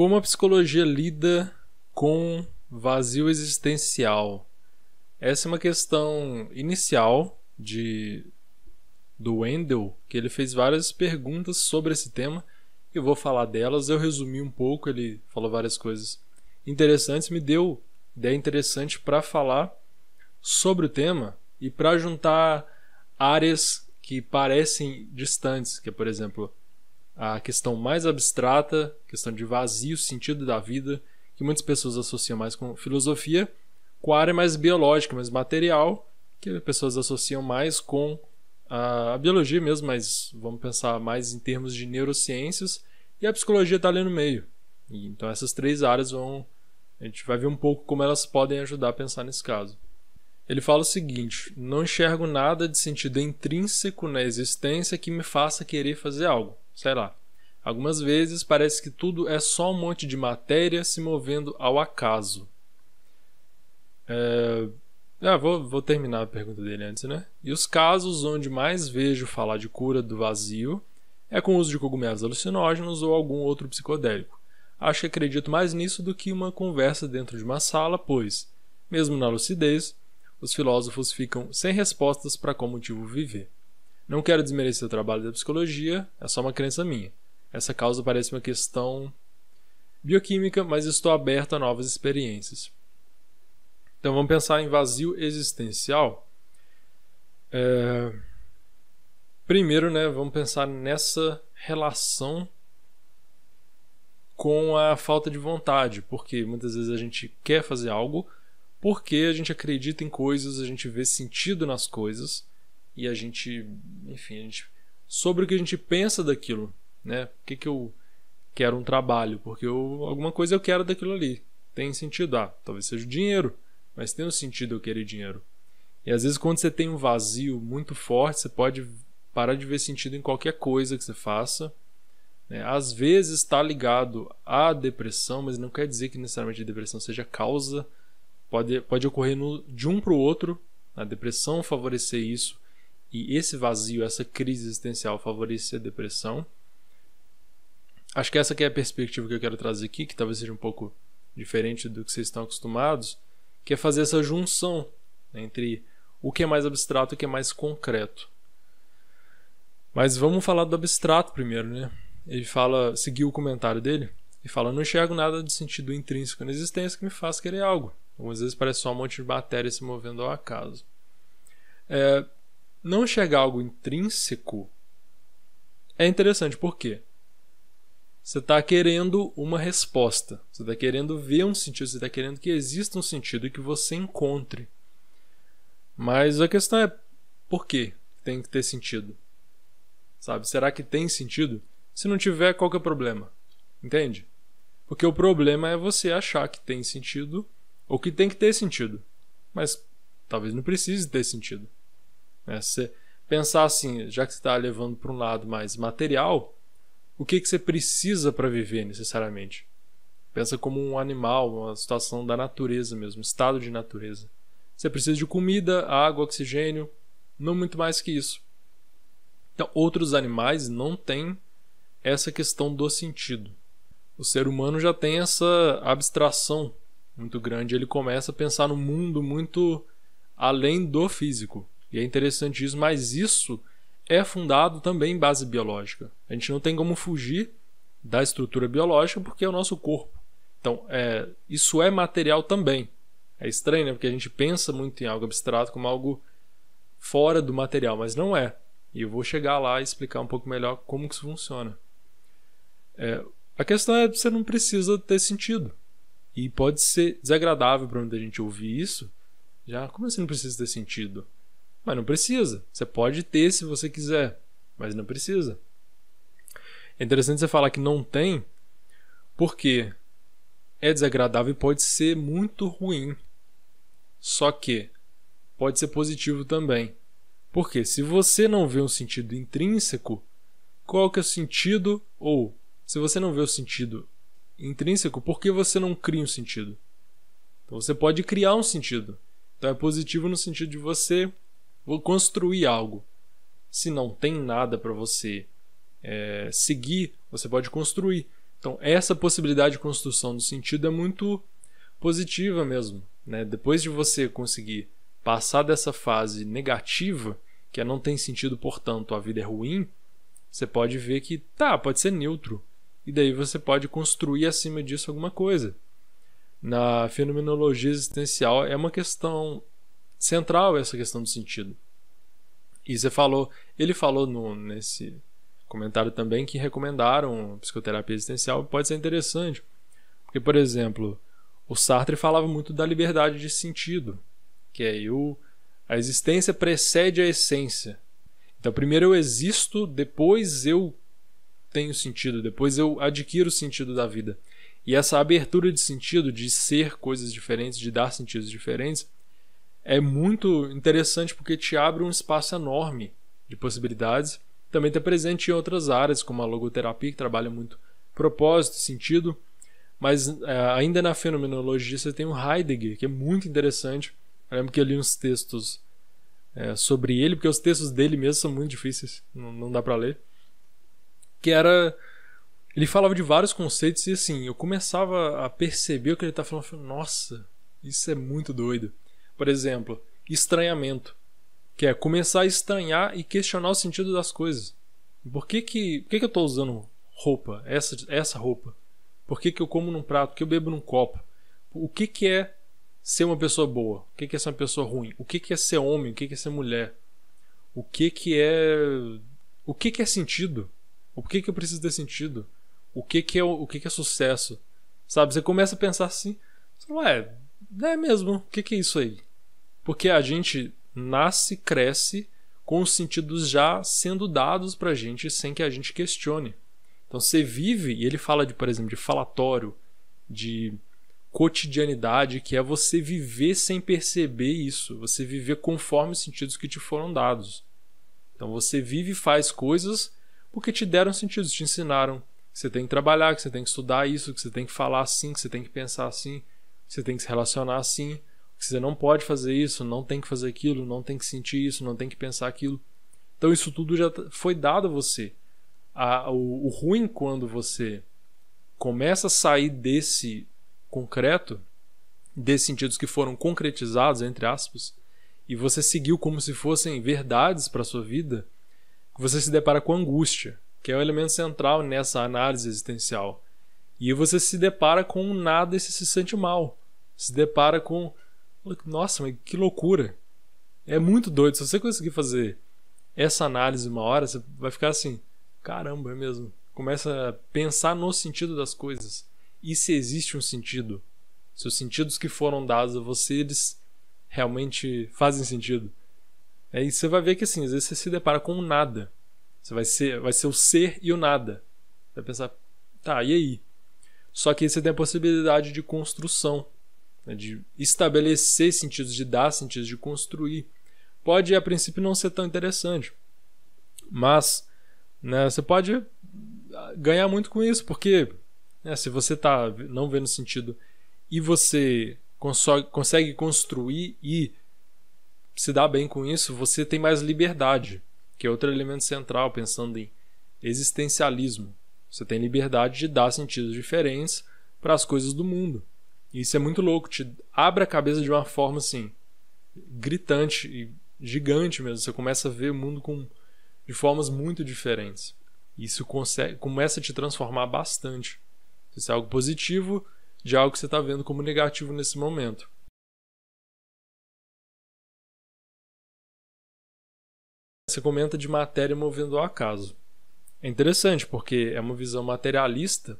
Como a psicologia lida com vazio existencial? Essa é uma questão inicial de do Wendell, que ele fez várias perguntas sobre esse tema. Eu vou falar delas, eu resumi um pouco, ele falou várias coisas interessantes, me deu ideia interessante para falar sobre o tema e para juntar áreas que parecem distantes, que é, por exemplo, a questão mais abstrata, questão de vazio, sentido da vida, que muitas pessoas associam mais com filosofia, com a área mais biológica, mais material, que as pessoas associam mais com a, biologia mesmo, mas vamos pensar mais em termos de neurociências, e a psicologia está ali no meio. Então essas três áreas vão. A gente vai ver um pouco como elas podem ajudar a pensar nesse caso. Ele fala o seguinte: não enxergo nada de sentido intrínseco na existência que me faça querer fazer algo sei lá. Algumas vezes parece que tudo é só um monte de matéria se movendo ao acaso. É... Ah, vou, vou terminar a pergunta dele antes, né? E os casos onde mais vejo falar de cura do vazio é com o uso de cogumelos alucinógenos ou algum outro psicodélico. Acho que acredito mais nisso do que uma conversa dentro de uma sala, pois, mesmo na lucidez, os filósofos ficam sem respostas para qual motivo viver. Não quero desmerecer o trabalho da psicologia, é só uma crença minha. Essa causa parece uma questão bioquímica, mas estou aberto a novas experiências. Então vamos pensar em vazio existencial. É... Primeiro, né, vamos pensar nessa relação com a falta de vontade, porque muitas vezes a gente quer fazer algo porque a gente acredita em coisas, a gente vê sentido nas coisas e a gente, enfim, a gente, sobre o que a gente pensa daquilo, né? Por que, que eu quero um trabalho? Porque eu, alguma coisa eu quero daquilo ali. Tem sentido? Ah, talvez seja o dinheiro, mas tem um sentido eu querer dinheiro. E às vezes quando você tem um vazio muito forte, você pode parar de ver sentido em qualquer coisa que você faça. Né? Às vezes está ligado à depressão, mas não quer dizer que necessariamente a depressão seja causa. Pode, pode ocorrer no, de um para o outro. A depressão favorecer isso e esse vazio, essa crise existencial favorece a depressão. Acho que essa que é a perspectiva que eu quero trazer aqui, que talvez seja um pouco diferente do que vocês estão acostumados, que é fazer essa junção entre o que é mais abstrato e o que é mais concreto. Mas vamos falar do abstrato primeiro, né? Ele fala, seguiu o comentário dele e fala: Não enxergo nada de sentido intrínseco na existência que me faça querer algo. Algumas vezes parece só um monte de matéria se movendo ao acaso. É, não enxergar algo intrínseco é interessante, por quê? Você está querendo uma resposta, você está querendo ver um sentido, você está querendo que exista um sentido e que você encontre. Mas a questão é por que tem que ter sentido? Sabe? Será que tem sentido? Se não tiver, qual que é o problema? Entende? Porque o problema é você achar que tem sentido ou que tem que ter sentido. Mas talvez não precise ter sentido. Né? Você pensar assim, já que você está levando para um lado mais material, o que, que você precisa para viver necessariamente? Pensa como um animal, uma situação da natureza mesmo, estado de natureza. Você precisa de comida, água, oxigênio, não muito mais que isso. Então, outros animais não têm essa questão do sentido. O ser humano já tem essa abstração muito grande, ele começa a pensar no mundo muito além do físico. E é interessante isso, mas isso é fundado também em base biológica. A gente não tem como fugir da estrutura biológica porque é o nosso corpo. Então, é, isso é material também. É estranho, né? Porque a gente pensa muito em algo abstrato como algo fora do material, mas não é. E eu vou chegar lá e explicar um pouco melhor como que isso funciona. É, a questão é que você não precisa ter sentido. E pode ser desagradável para muita gente ouvir isso. Já, como assim não precisa ter sentido? Mas não precisa. Você pode ter se você quiser, mas não precisa. É interessante você falar que não tem, porque é desagradável e pode ser muito ruim. Só que pode ser positivo também. Porque se você não vê um sentido intrínseco, qual que é o sentido? Ou se você não vê o sentido intrínseco, por que você não cria um sentido? Então você pode criar um sentido. Então é positivo no sentido de você Vou construir algo. Se não tem nada para você é, seguir, você pode construir. Então, essa possibilidade de construção do sentido é muito positiva mesmo. Né? Depois de você conseguir passar dessa fase negativa, que é não tem sentido, portanto, a vida é ruim, você pode ver que tá, pode ser neutro. E daí você pode construir acima disso alguma coisa. Na fenomenologia existencial é uma questão central essa questão do sentido. E você falou, ele falou no, nesse comentário também que recomendaram psicoterapia existencial, pode ser interessante. Porque, por exemplo, o Sartre falava muito da liberdade de sentido, que é eu, a existência precede a essência. Então, primeiro eu existo, depois eu tenho sentido, depois eu adquiro o sentido da vida. E essa abertura de sentido, de ser coisas diferentes, de dar sentidos diferentes, é muito interessante porque te abre um espaço enorme de possibilidades. Também está presente em outras áreas, como a logoterapia, que trabalha muito propósito, sentido. Mas é, ainda na fenomenologia você tem o Heidegger, que é muito interessante. Eu lembro que eu li uns textos é, sobre ele, porque os textos dele mesmo são muito difíceis, não, não dá para ler. Que era. Ele falava de vários conceitos e assim, eu começava a perceber o que ele tá falando. falando Nossa, isso é muito doido. Por exemplo, estranhamento, que é começar a estranhar e questionar o sentido das coisas. Por que que, por que, que eu estou usando roupa, essa, essa roupa? Por que, que eu como num prato? Por que eu bebo num copo? O que, que é ser uma pessoa boa? O que, que é ser uma pessoa ruim? O que, que é ser homem? O que, que é ser mulher? O que, que é. O que, que é sentido? O que, que eu preciso ter sentido? O que, que, é, o que, que é sucesso? Sabe? Você começa a pensar assim. Ué, é mesmo? O que, que é isso aí? Porque a gente nasce, cresce com os sentidos já sendo dados pra gente sem que a gente questione. Então você vive, e ele fala de, por exemplo, de falatório, de cotidianidade, que é você viver sem perceber isso, você viver conforme os sentidos que te foram dados. Então você vive e faz coisas porque te deram sentidos, te ensinaram que você tem que trabalhar, que você tem que estudar isso, que você tem que falar assim, que você tem que pensar assim, que você tem que se relacionar assim, você não pode fazer isso, não tem que fazer aquilo, não tem que sentir isso, não tem que pensar aquilo. Então isso tudo já foi dado a você. A, o, o ruim quando você começa a sair desse concreto, desses sentidos que foram concretizados, entre aspas, e você seguiu como se fossem verdades para sua vida, você se depara com angústia, que é o elemento central nessa análise existencial. E você se depara com nada e se sente mal. Se depara com. Nossa, mas que loucura! É muito doido. Se você conseguir fazer essa análise uma hora, você vai ficar assim: caramba, é mesmo. Começa a pensar no sentido das coisas e se existe um sentido. Se os sentidos que foram dados a você, eles realmente fazem sentido. Aí você vai ver que assim, às vezes você se depara com um nada. Você vai ser, vai ser o ser e o nada. Você vai pensar, tá, e aí? Só que aí você tem a possibilidade de construção, né, de estabelecer sentidos, de dar sentidos, de construir. Pode a princípio não ser tão interessante, mas né, você pode ganhar muito com isso, porque né? Se você está não vendo sentido e você consegue construir e se dá bem com isso, você tem mais liberdade, que é outro elemento central, pensando em existencialismo. Você tem liberdade de dar sentidos diferentes para as coisas do mundo. E isso é muito louco, te abre a cabeça de uma forma assim, gritante e gigante mesmo. Você começa a ver o mundo com, de formas muito diferentes. Isso consegue, começa a te transformar bastante. Isso é algo positivo de algo que você está vendo como negativo nesse momento. Você comenta de matéria movendo ao acaso. É interessante porque é uma visão materialista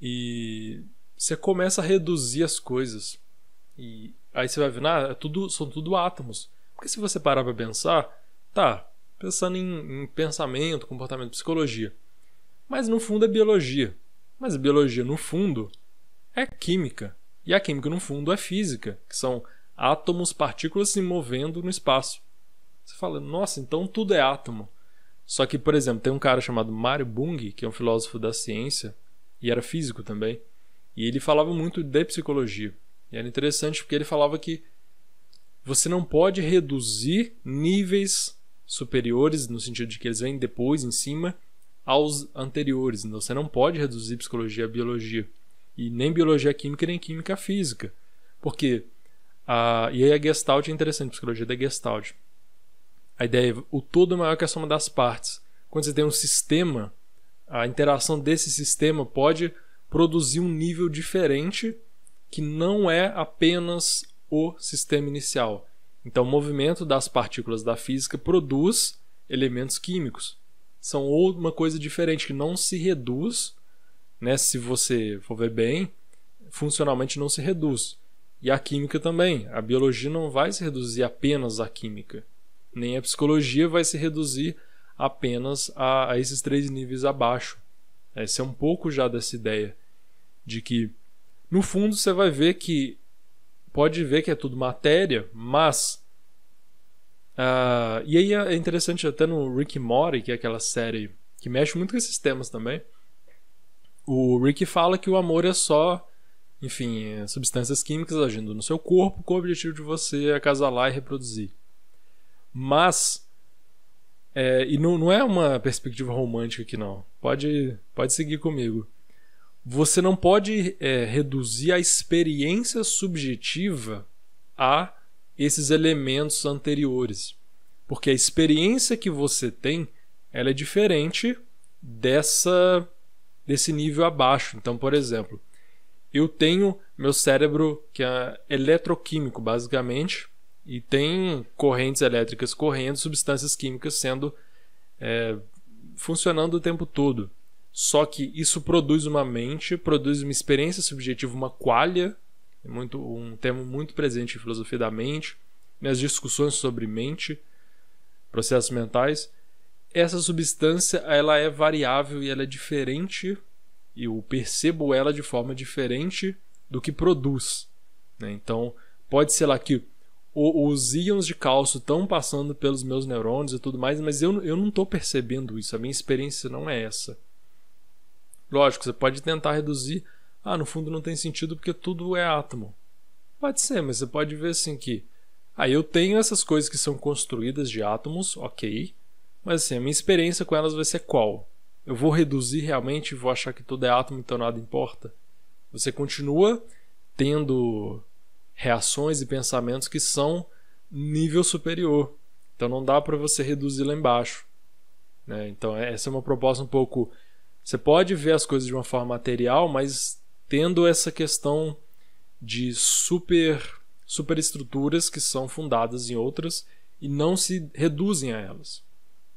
e você começa a reduzir as coisas. E aí você vai ver, ah, é tudo, são tudo átomos. Porque se você parar para pensar, tá, pensando em, em pensamento, comportamento, psicologia. Mas no fundo é biologia. Mas biologia, no fundo, é química. E a química, no fundo, é física, que são átomos, partículas se movendo no espaço. Você fala, nossa, então tudo é átomo. Só que, por exemplo, tem um cara chamado Mario Bunge, que é um filósofo da ciência, e era físico também, e ele falava muito de psicologia. E era interessante porque ele falava que você não pode reduzir níveis superiores, no sentido de que eles vêm depois, em cima, aos anteriores. Então você não pode reduzir psicologia a biologia. E nem biologia química, nem química física. Porque. A, e aí a Gestalt é interessante, a psicologia da Gestalt. A ideia é o todo é maior que a soma das partes. Quando você tem um sistema, a interação desse sistema pode produzir um nível diferente que não é apenas o sistema inicial. Então, o movimento das partículas da física produz elementos químicos. São uma coisa diferente que não se reduz, né? Se você for ver bem, funcionalmente não se reduz. E a química também. A biologia não vai se reduzir apenas à química. Nem a psicologia vai se reduzir apenas a, a esses três níveis abaixo. Essa é um pouco já dessa ideia de que, no fundo, você vai ver que pode ver que é tudo matéria, mas Uh, e aí é interessante até no Rick Mori, que é aquela série que mexe muito com esses temas também. O Rick fala que o amor é só, enfim, é substâncias químicas agindo no seu corpo com o objetivo de você acasalar e reproduzir. Mas, é, e não, não é uma perspectiva romântica aqui não. Pode, pode seguir comigo. Você não pode é, reduzir a experiência subjetiva a esses elementos anteriores. Porque a experiência que você tem, ela é diferente dessa desse nível abaixo. Então, por exemplo, eu tenho meu cérebro que é eletroquímico, basicamente, e tem correntes elétricas correndo, substâncias químicas sendo é, funcionando o tempo todo. Só que isso produz uma mente, produz uma experiência subjetiva, uma qualia é muito, um termo muito presente em filosofia da mente, nas discussões sobre mente, processos mentais. Essa substância ela é variável e ela é diferente, e eu percebo ela de forma diferente do que produz. Né? Então, pode ser lá que os íons de cálcio estão passando pelos meus neurônios e tudo mais, mas eu, eu não estou percebendo isso, a minha experiência não é essa. Lógico, você pode tentar reduzir ah, no fundo não tem sentido porque tudo é átomo. Pode ser, mas você pode ver assim que. Ah, eu tenho essas coisas que são construídas de átomos, ok. Mas assim, a minha experiência com elas vai ser qual? Eu vou reduzir realmente e vou achar que tudo é átomo, então nada importa? Você continua tendo reações e pensamentos que são nível superior. Então não dá para você reduzir lá embaixo. Né? Então essa é uma proposta um pouco. Você pode ver as coisas de uma forma material, mas tendo essa questão de super superestruturas que são fundadas em outras e não se reduzem a elas.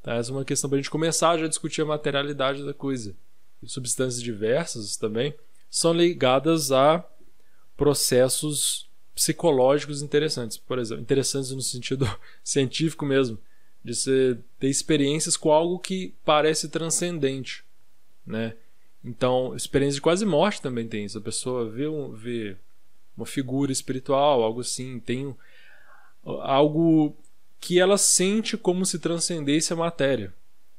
Tá? Essa é uma questão para a gente começar já a discutir a materialidade da coisa. Substâncias diversas também são ligadas a processos psicológicos interessantes, por exemplo, interessantes no sentido científico mesmo, de você ter experiências com algo que parece transcendente, né? Então, experiência de quase morte também tem isso. A pessoa vê, um, vê uma figura espiritual, algo assim, tem algo que ela sente como se transcendesse a matéria.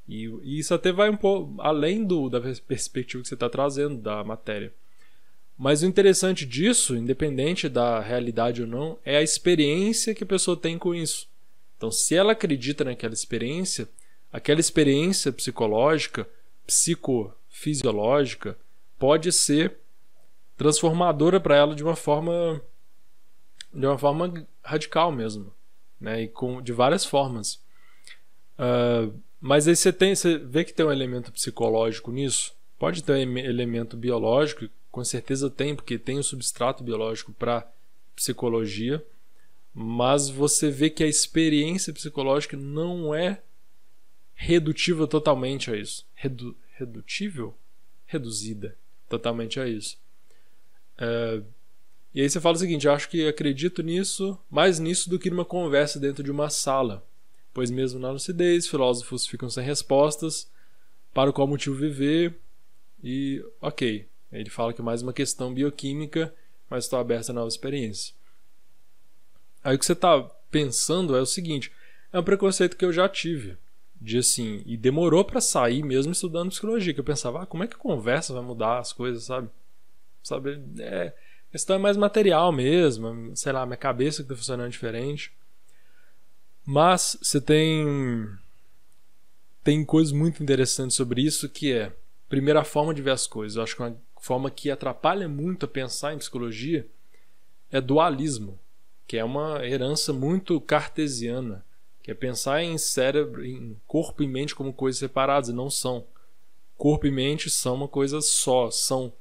E, e isso até vai um pouco além do, da perspectiva que você está trazendo da matéria. Mas o interessante disso, independente da realidade ou não, é a experiência que a pessoa tem com isso. Então, se ela acredita naquela experiência, aquela experiência psicológica, psico fisiológica pode ser transformadora para ela de uma forma de uma forma radical mesmo, né? E com de várias formas. Uh, mas aí você tem, você vê que tem um elemento psicológico nisso. Pode ter um elemento biológico, com certeza tem, porque tem o substrato biológico para psicologia. Mas você vê que a experiência psicológica não é redutiva totalmente a isso. Redu redutível? Reduzida totalmente a isso. É, e aí você fala o seguinte: acho que acredito nisso, mais nisso do que numa conversa dentro de uma sala. Pois mesmo na lucidez, filósofos ficam sem respostas para qual motivo viver. E ok, ele fala que é mais uma questão bioquímica, mas estou aberto a novas experiências. Aí o que você está pensando é o seguinte: é um preconceito que eu já tive de assim, e demorou para sair mesmo estudando psicologia, que eu pensava, ah, como é que a conversa vai mudar as coisas, sabe? Sabe, é, questão é mais material mesmo, sei lá, minha cabeça que tá funcionando diferente. Mas você tem tem coisas muito interessantes sobre isso, que é, primeira forma de ver as coisas. Eu acho que uma forma que atrapalha muito a pensar em psicologia é dualismo, que é uma herança muito cartesiana, que é pensar em cérebro, em corpo e mente como coisas separadas, e não são. Corpo e mente são uma coisa só, são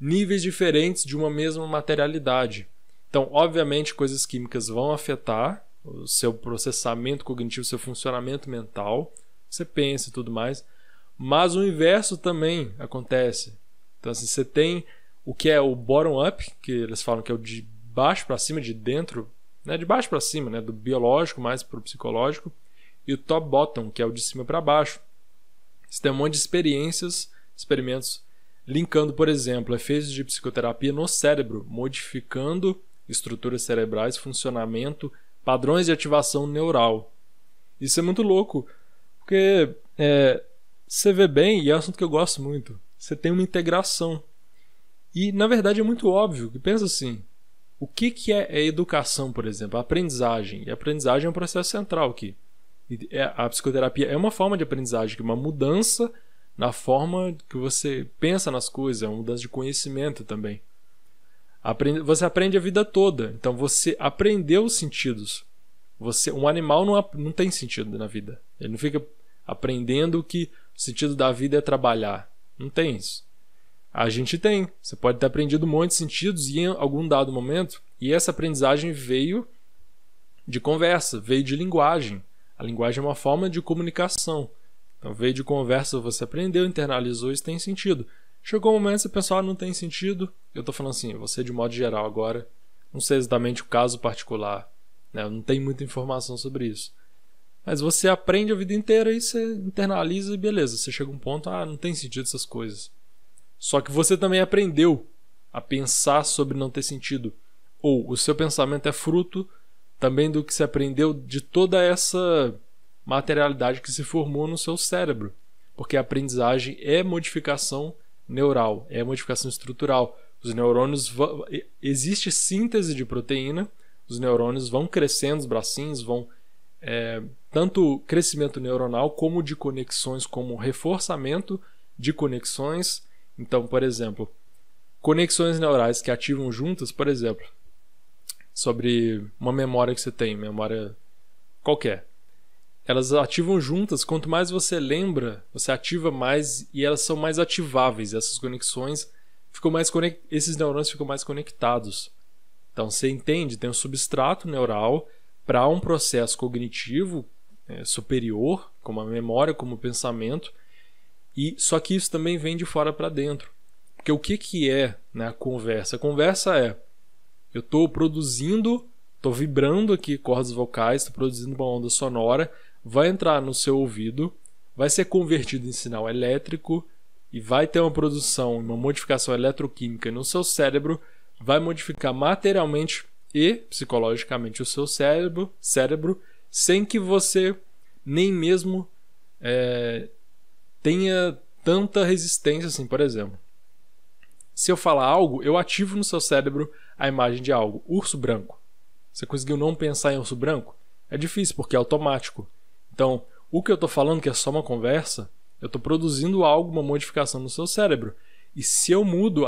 níveis diferentes de uma mesma materialidade. Então, obviamente, coisas químicas vão afetar o seu processamento cognitivo, seu funcionamento mental, você pensa e tudo mais, mas o inverso também acontece. Então, assim, você tem o que é o bottom-up, que eles falam que é o de baixo para cima, de dentro, né, de baixo para cima, né, do biológico mais para o psicológico, e o top-bottom, que é o de cima para baixo. Você tem um monte de experiências, experimentos linkando, por exemplo, efeitos de psicoterapia no cérebro, modificando estruturas cerebrais, funcionamento, padrões de ativação neural. Isso é muito louco, porque é, você vê bem, e é um assunto que eu gosto muito, você tem uma integração. E, na verdade, é muito óbvio que pensa assim, o que, que é a educação, por exemplo? A aprendizagem. E a aprendizagem é um processo central aqui. É, a psicoterapia é uma forma de aprendizagem, uma mudança na forma que você pensa nas coisas, é uma mudança de conhecimento também. Você aprende a vida toda, então você aprendeu os sentidos. Você, um animal não, não tem sentido na vida. Ele não fica aprendendo que o sentido da vida é trabalhar. Não tem isso. A gente tem. Você pode ter aprendido um monte de sentidos em algum dado momento, e essa aprendizagem veio de conversa, veio de linguagem. A linguagem é uma forma de comunicação. Então veio de conversa, você aprendeu, internalizou, isso tem sentido. Chegou um momento que você pensou, ah, não tem sentido. Eu estou falando assim, você de modo geral agora, não sei exatamente o caso particular, né? não tem muita informação sobre isso. Mas você aprende a vida inteira e você internaliza e beleza, você chega a um ponto, ah, não tem sentido essas coisas. Só que você também aprendeu a pensar sobre não ter sentido. Ou o seu pensamento é fruto também do que você aprendeu de toda essa materialidade que se formou no seu cérebro. Porque a aprendizagem é modificação neural, é modificação estrutural. Os neurônios existe síntese de proteína, os neurônios vão crescendo, os bracinhos vão é, tanto crescimento neuronal como de conexões, como reforçamento de conexões. Então, por exemplo, conexões neurais que ativam juntas, por exemplo, sobre uma memória que você tem, memória qualquer elas ativam juntas. Quanto mais você lembra, você ativa mais e elas são mais ativáveis. Essas conexões ficam mais conect... esses neurônios ficam mais conectados. Então você entende, tem um substrato neural para um processo cognitivo é, superior, como a memória, como o pensamento. E só que isso também vem de fora para dentro. Porque o que que é né, a conversa? A conversa é eu estou produzindo, estou vibrando aqui cordas vocais, estou produzindo uma onda sonora vai entrar no seu ouvido, vai ser convertido em sinal elétrico e vai ter uma produção, uma modificação eletroquímica no seu cérebro, vai modificar materialmente e psicologicamente o seu cérebro, cérebro sem que você nem mesmo é, tenha tanta resistência assim, por exemplo. Se eu falar algo, eu ativo no seu cérebro a imagem de algo. Urso branco. Você conseguiu não pensar em urso branco? É difícil porque é automático. Então, o que eu estou falando, que é só uma conversa, eu estou produzindo algo, uma modificação no seu cérebro. E se eu mudo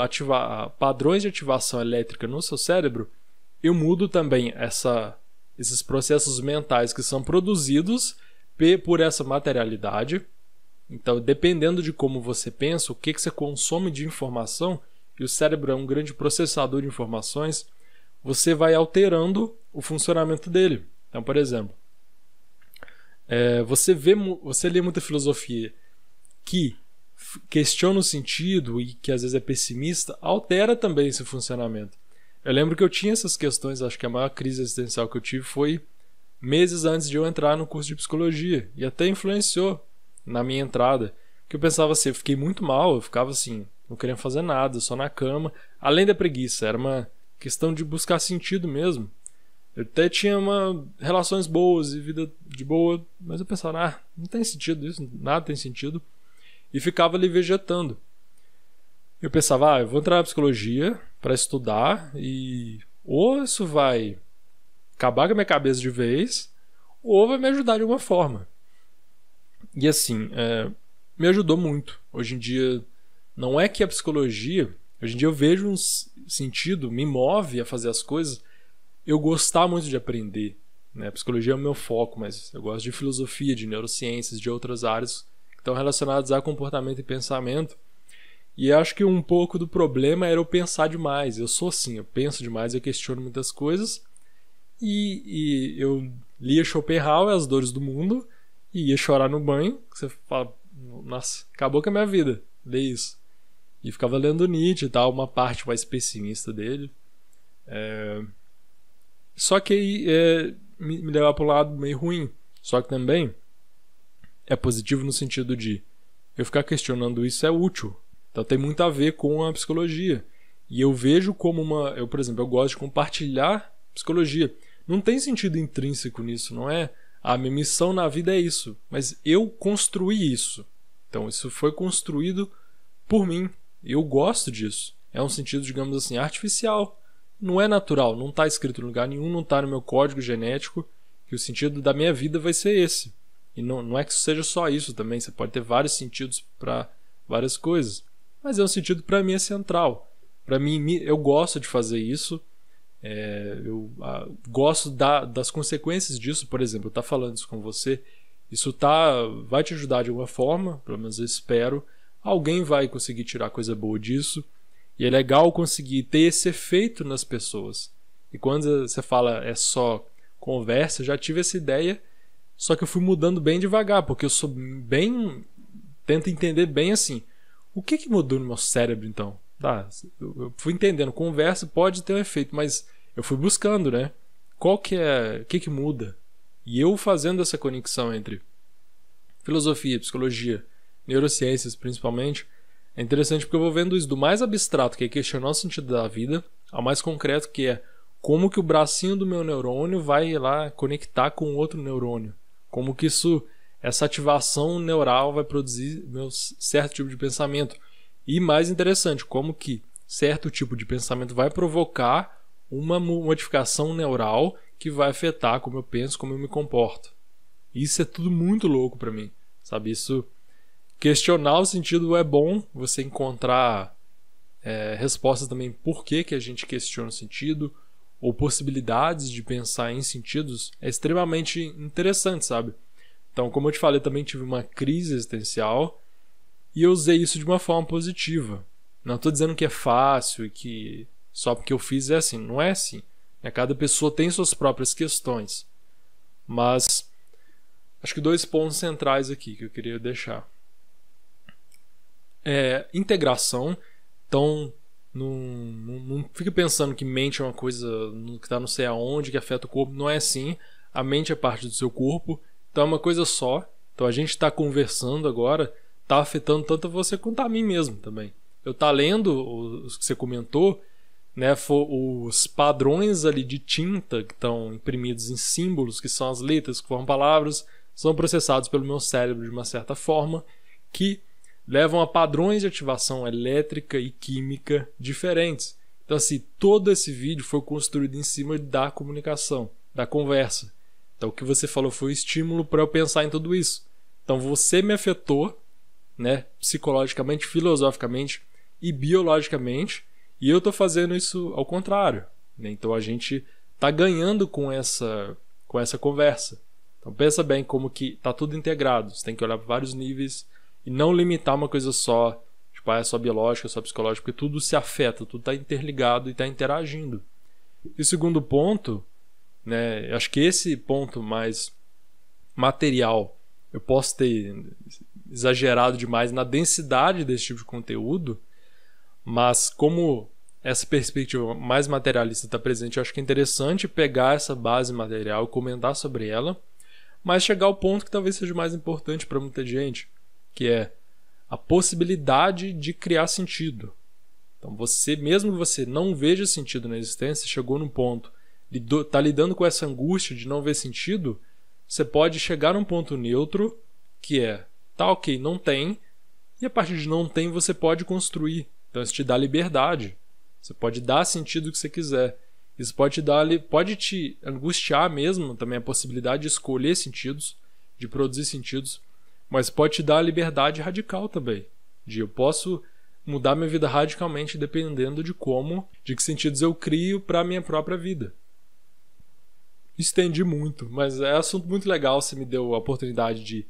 padrões de ativação elétrica no seu cérebro, eu mudo também essa, esses processos mentais que são produzidos por essa materialidade. Então, dependendo de como você pensa, o que, que você consome de informação, e o cérebro é um grande processador de informações, você vai alterando o funcionamento dele. Então, por exemplo, é, você vê, você lê muita filosofia que questiona o sentido e que às vezes é pessimista, altera também esse funcionamento. Eu lembro que eu tinha essas questões, acho que a maior crise existencial que eu tive foi meses antes de eu entrar no curso de psicologia e até influenciou na minha entrada, que eu pensava assim, eu fiquei muito mal, eu ficava assim, não queria fazer nada, só na cama, além da preguiça, era uma questão de buscar sentido mesmo. Eu até tinha uma, relações boas e vida de boa, mas eu pensava, ah, não tem sentido isso, nada tem sentido. E ficava ali vegetando. Eu pensava, ah, eu vou entrar na psicologia para estudar e ou isso vai acabar com a minha cabeça de vez, ou vai me ajudar de alguma forma. E assim, é, me ajudou muito. Hoje em dia, não é que a psicologia, hoje em dia eu vejo um sentido, me move a fazer as coisas, eu gostar muito de aprender. Né? A psicologia é o meu foco, mas eu gosto de filosofia, de neurociências, de outras áreas que estão relacionadas a comportamento e pensamento. E acho que um pouco do problema era eu pensar demais. Eu sou assim, eu penso demais, eu questiono muitas coisas. E, e eu lia Schopenhauer, As Dores do Mundo, e ia chorar no banho. Você fala, nossa, acabou com a minha vida, ler isso. E ficava lendo Nietzsche e tal, uma parte mais pessimista dele. É... Só que aí é, me, me leva para um lado meio ruim. Só que também é positivo no sentido de eu ficar questionando isso é útil. Então tem muito a ver com a psicologia. E eu vejo como uma. Eu, por exemplo, eu gosto de compartilhar psicologia. Não tem sentido intrínseco nisso, não é? A minha missão na vida é isso. Mas eu construí isso. Então isso foi construído por mim. Eu gosto disso. É um sentido, digamos assim, artificial. Não é natural, não está escrito em lugar nenhum, não está no meu código genético que o sentido da minha vida vai ser esse. E não, não é que seja só isso também, você pode ter vários sentidos para várias coisas. Mas é um sentido para mim é central. Para mim, eu gosto de fazer isso. É, eu ah, gosto da, das consequências disso, por exemplo, estar tá falando isso com você, isso tá, vai te ajudar de alguma forma, pelo menos eu espero. Alguém vai conseguir tirar coisa boa disso. E é legal conseguir ter esse efeito nas pessoas. E quando você fala é só conversa, já tive essa ideia, só que eu fui mudando bem devagar, porque eu sou bem. Tento entender bem assim. O que, que mudou no meu cérebro então? Tá, eu fui entendendo, conversa pode ter um efeito, mas eu fui buscando, né? Qual que é. O que, que muda? E eu fazendo essa conexão entre filosofia, psicologia, neurociências principalmente, é interessante porque eu vou vendo isso do mais abstrato, que é questionar o sentido da vida, ao mais concreto, que é como que o bracinho do meu neurônio vai lá conectar com outro neurônio. Como que isso, essa ativação neural vai produzir meu certo tipo de pensamento. E mais interessante, como que certo tipo de pensamento vai provocar uma modificação neural que vai afetar como eu penso, como eu me comporto. Isso é tudo muito louco para mim, sabe? Isso questionar o sentido é bom, você encontrar é, respostas também por que, que a gente questiona o sentido, ou possibilidades de pensar em sentidos, é extremamente interessante, sabe? Então, como eu te falei, eu também tive uma crise existencial e eu usei isso de uma forma positiva. Não estou dizendo que é fácil e que só porque eu fiz é assim. Não é assim. Né? Cada pessoa tem suas próprias questões. Mas acho que dois pontos centrais aqui que eu queria deixar é, integração. Então, não, não, não fique pensando que mente é uma coisa que está não sei aonde, que afeta o corpo. Não é assim. A mente é parte do seu corpo. Então é uma coisa só. Então a gente está conversando agora, está afetando tanto você quanto a mim mesmo também. Eu tá lendo os que você comentou, né, os padrões ali de tinta que estão imprimidos em símbolos, que são as letras que formam palavras, são processados pelo meu cérebro de uma certa forma, que levam a padrões de ativação elétrica e química diferentes. Então, assim, todo esse vídeo foi construído em cima da comunicação, da conversa. Então, o que você falou foi um estímulo para eu pensar em tudo isso. Então, você me afetou, né, psicologicamente, filosoficamente e biologicamente, e eu estou fazendo isso ao contrário. Né? Então, a gente está ganhando com essa, com essa conversa. Então, pensa bem como que está tudo integrado. Você tem que olhar para vários níveis e não limitar uma coisa só, tipo, ah, é só biológica, é só psicológica, porque tudo se afeta, tudo está interligado e está interagindo. E o segundo ponto, né, acho que esse ponto mais material, eu posso ter exagerado demais na densidade desse tipo de conteúdo, mas como essa perspectiva mais materialista está presente, eu acho que é interessante pegar essa base material e comentar sobre ela, mas chegar ao ponto que talvez seja mais importante para muita gente, que é a possibilidade de criar sentido. Então, você, mesmo que você não veja sentido na existência, chegou num ponto, está lidando com essa angústia de não ver sentido, você pode chegar num ponto neutro, que é, tá ok, não tem, e a partir de não tem você pode construir. Então, isso te dá liberdade. Você pode dar sentido que você quiser. Isso pode te dar, pode te angustiar mesmo também a possibilidade de escolher sentidos, de produzir sentidos, mas pode te dar a liberdade radical também. De eu posso mudar minha vida radicalmente dependendo de como, de que sentidos eu crio para minha própria vida. Estendi muito, mas é assunto muito legal. Você me deu a oportunidade de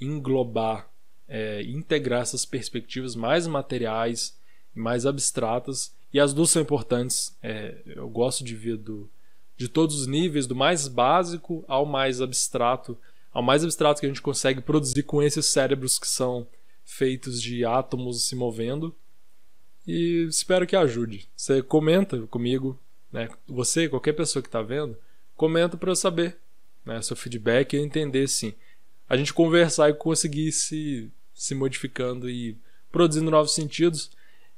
englobar, é, integrar essas perspectivas mais materiais, mais abstratas, e as duas são importantes. É, eu gosto de ver do, de todos os níveis, do mais básico ao mais abstrato, ao mais abstrato que a gente consegue produzir com esses cérebros que são feitos de átomos se movendo. E espero que ajude. Você comenta comigo, né? Você, qualquer pessoa que está vendo, comenta para eu saber, né? Seu feedback e entender sim. A gente conversar e conseguir se, se modificando e produzindo novos sentidos.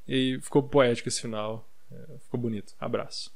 E ficou poético esse final. É, ficou bonito. Abraço.